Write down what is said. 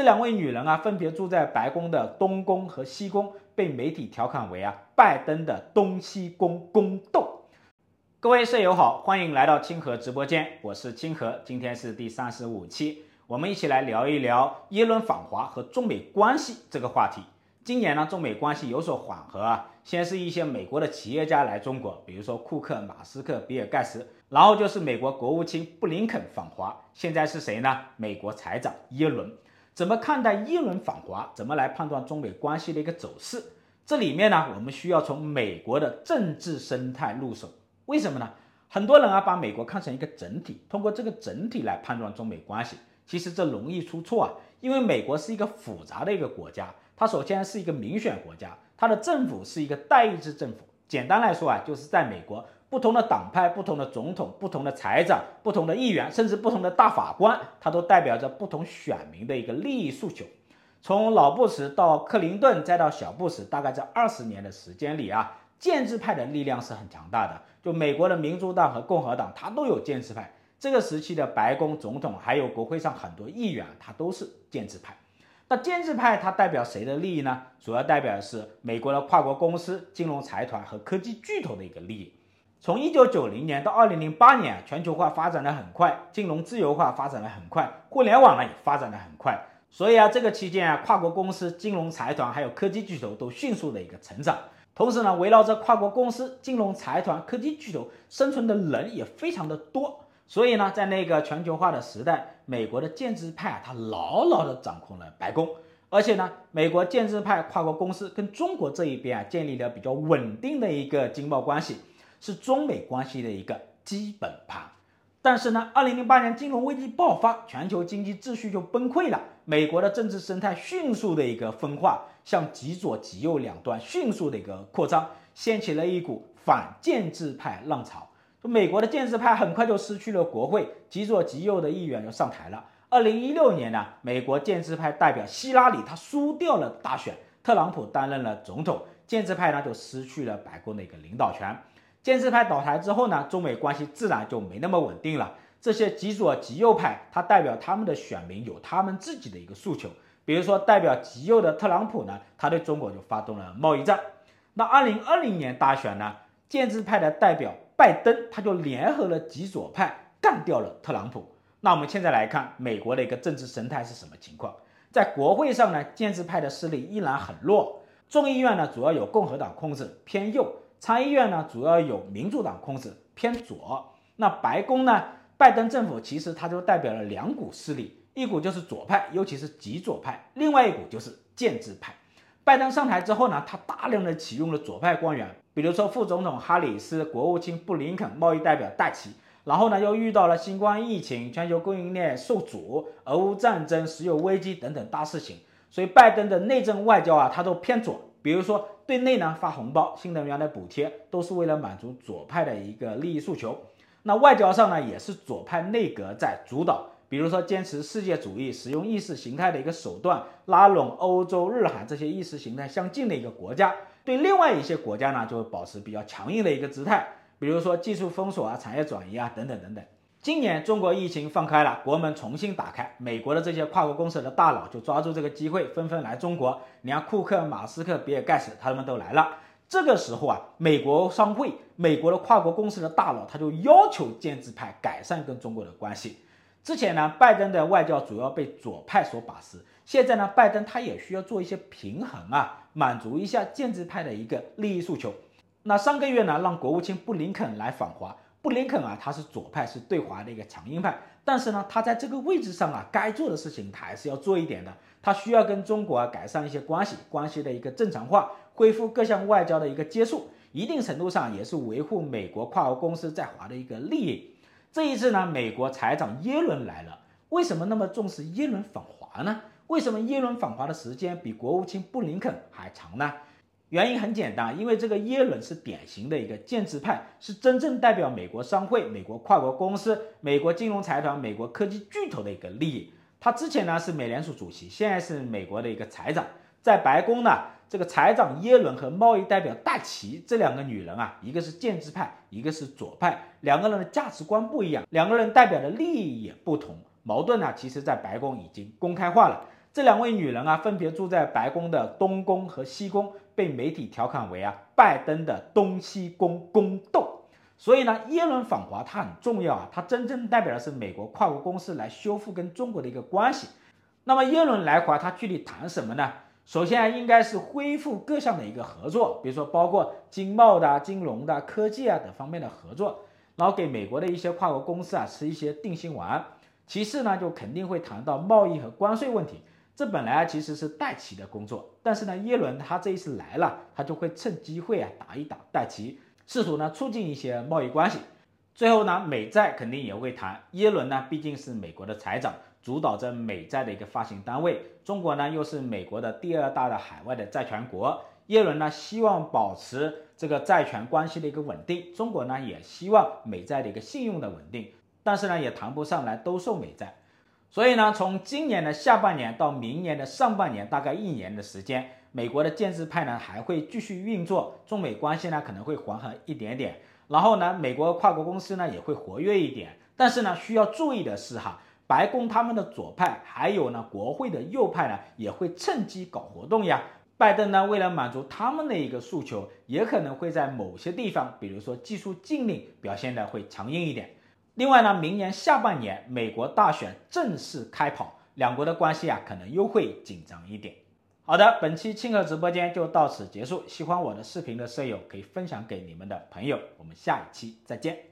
这两位女人啊，分别住在白宫的东宫和西宫，被媒体调侃为啊拜登的东西宫宫斗。各位舍友好，欢迎来到清河直播间，我是清河，今天是第三十五期，我们一起来聊一聊耶伦访华和中美关系这个话题。今年呢，中美关系有所缓和啊。先是一些美国的企业家来中国，比如说库克、马斯克、比尔盖茨，然后就是美国国务卿布林肯访华。现在是谁呢？美国财长耶伦。怎么看待耶伦访华？怎么来判断中美关系的一个走势？这里面呢，我们需要从美国的政治生态入手。为什么呢？很多人啊，把美国看成一个整体，通过这个整体来判断中美关系，其实这容易出错啊。因为美国是一个复杂的一个国家。它首先是一个民选国家，它的政府是一个代议制政府。简单来说啊，就是在美国，不同的党派、不同的总统、不同的财长、不同的议员，甚至不同的大法官，它都代表着不同选民的一个利益诉求。从老布什到克林顿，再到小布什，大概在二十年的时间里啊，建制派的力量是很强大的。就美国的民主党和共和党，它都有建制派。这个时期的白宫总统还有国会上很多议员，他都是建制派。那建制派它代表谁的利益呢？主要代表的是美国的跨国公司、金融财团和科技巨头的一个利益。从一九九零年到二零零八年，全球化发展的很快，金融自由化发展的很快，互联网呢也发展的很快。所以啊，这个期间啊，跨国公司、金融财团还有科技巨头都迅速的一个成长。同时呢，围绕着跨国公司、金融财团、科技巨头生存的人也非常的多。所以呢，在那个全球化的时代，美国的建制派啊，他牢牢地掌控了白宫，而且呢，美国建制派跨国公司跟中国这一边啊，建立了比较稳定的一个经贸关系，是中美关系的一个基本盘。但是呢，二零零八年金融危机爆发，全球经济秩序就崩溃了，美国的政治生态迅速的一个分化，向极左极右两端迅速的一个扩张，掀起了一股反建制派浪潮。美国的建制派很快就失去了国会，极左极右的议员就上台了。二零一六年呢，美国建制派代表希拉里他输掉了大选，特朗普担任了总统，建制派呢就失去了白宫的一个领导权。建制派倒台之后呢，中美关系自然就没那么稳定了。这些极左极右派，他代表他们的选民有他们自己的一个诉求，比如说代表极右的特朗普呢，他对中国就发动了贸易战。那二零二零年大选呢，建制派的代表。拜登他就联合了极左派干掉了特朗普。那我们现在来看美国的一个政治生态是什么情况？在国会上呢，建制派的势力依然很弱。众议院呢，主要有共和党控制，偏右；参议院呢，主要有民主党控制，偏左。那白宫呢，拜登政府其实它就代表了两股势力，一股就是左派，尤其是极左派；另外一股就是建制派。拜登上台之后呢，他大量的启用了左派官员。比如说，副总统哈里斯、国务卿布林肯、贸易代表戴琪，然后呢，又遇到了新冠疫情、全球供应链受阻、俄乌战争、石油危机等等大事情，所以拜登的内政外交啊，他都偏左。比如说，对内呢发红包、新能源的补贴，都是为了满足左派的一个利益诉求。那外交上呢，也是左派内阁在主导。比如说，坚持世界主义，使用意识形态的一个手段，拉拢欧洲、日韩这些意识形态相近的一个国家。对另外一些国家呢，就会保持比较强硬的一个姿态，比如说技术封锁啊、产业转移啊等等等等。今年中国疫情放开了，国门重新打开，美国的这些跨国公司的大佬就抓住这个机会，纷纷来中国。你看库克、马斯克、比尔盖茨他们都来了。这个时候啊，美国商会、美国的跨国公司的大佬他就要求建制派改善跟中国的关系。之前呢，拜登的外交主要被左派所把持。现在呢，拜登他也需要做一些平衡啊，满足一下建制派的一个利益诉求。那上个月呢，让国务卿布林肯来访华。布林肯啊，他是左派，是对华的一个强硬派。但是呢，他在这个位置上啊，该做的事情他还是要做一点的。他需要跟中国啊改善一些关系，关系的一个正常化，恢复各项外交的一个接触，一定程度上也是维护美国跨国公司在华的一个利益。这一次呢，美国财长耶伦来了，为什么那么重视耶伦访华呢？为什么耶伦访华的时间比国务卿布林肯还长呢？原因很简单，因为这个耶伦是典型的一个建制派，是真正代表美国商会、美国跨国公司、美国金融财团、美国科技巨头的一个利益。他之前呢是美联储主席，现在是美国的一个财长。在白宫呢，这个财长耶伦和贸易代表戴琪这两个女人啊，一个是建制派，一个是左派，两个人的价值观不一样，两个人代表的利益也不同，矛盾呢，其实在白宫已经公开化了。这两位女人啊，分别住在白宫的东宫和西宫，被媒体调侃为啊拜登的东西宫宫斗。所以呢，耶伦访华它很重要啊，它真正代表的是美国跨国公司来修复跟中国的一个关系。那么耶伦来华，他具体谈什么呢？首先啊，应该是恢复各项的一个合作，比如说包括经贸的、金融的、科技啊等方面的合作，然后给美国的一些跨国公司啊吃一些定心丸。其次呢，就肯定会谈到贸易和关税问题。这本来其实是戴琪的工作，但是呢，耶伦他这一次来了，他就会趁机会啊打一打戴琪，试图呢促进一些贸易关系。最后呢，美债肯定也会谈。耶伦呢毕竟是美国的财长，主导着美债的一个发行单位。中国呢又是美国的第二大的海外的债权国。耶伦呢希望保持这个债权关系的一个稳定，中国呢也希望美债的一个信用的稳定，但是呢也谈不上来兜售美债。所以呢，从今年的下半年到明年的上半年，大概一年的时间，美国的建制派呢还会继续运作，中美关系呢可能会缓和一点点，然后呢，美国跨国公司呢也会活跃一点。但是呢，需要注意的是哈，白宫他们的左派还有呢国会的右派呢也会趁机搞活动呀。拜登呢为了满足他们的一个诉求，也可能会在某些地方，比如说技术禁令表现的会强硬一点。另外呢，明年下半年美国大选正式开跑，两国的关系啊可能又会紧张一点。好的，本期清河直播间就到此结束。喜欢我的视频的舍友可以分享给你们的朋友，我们下一期再见。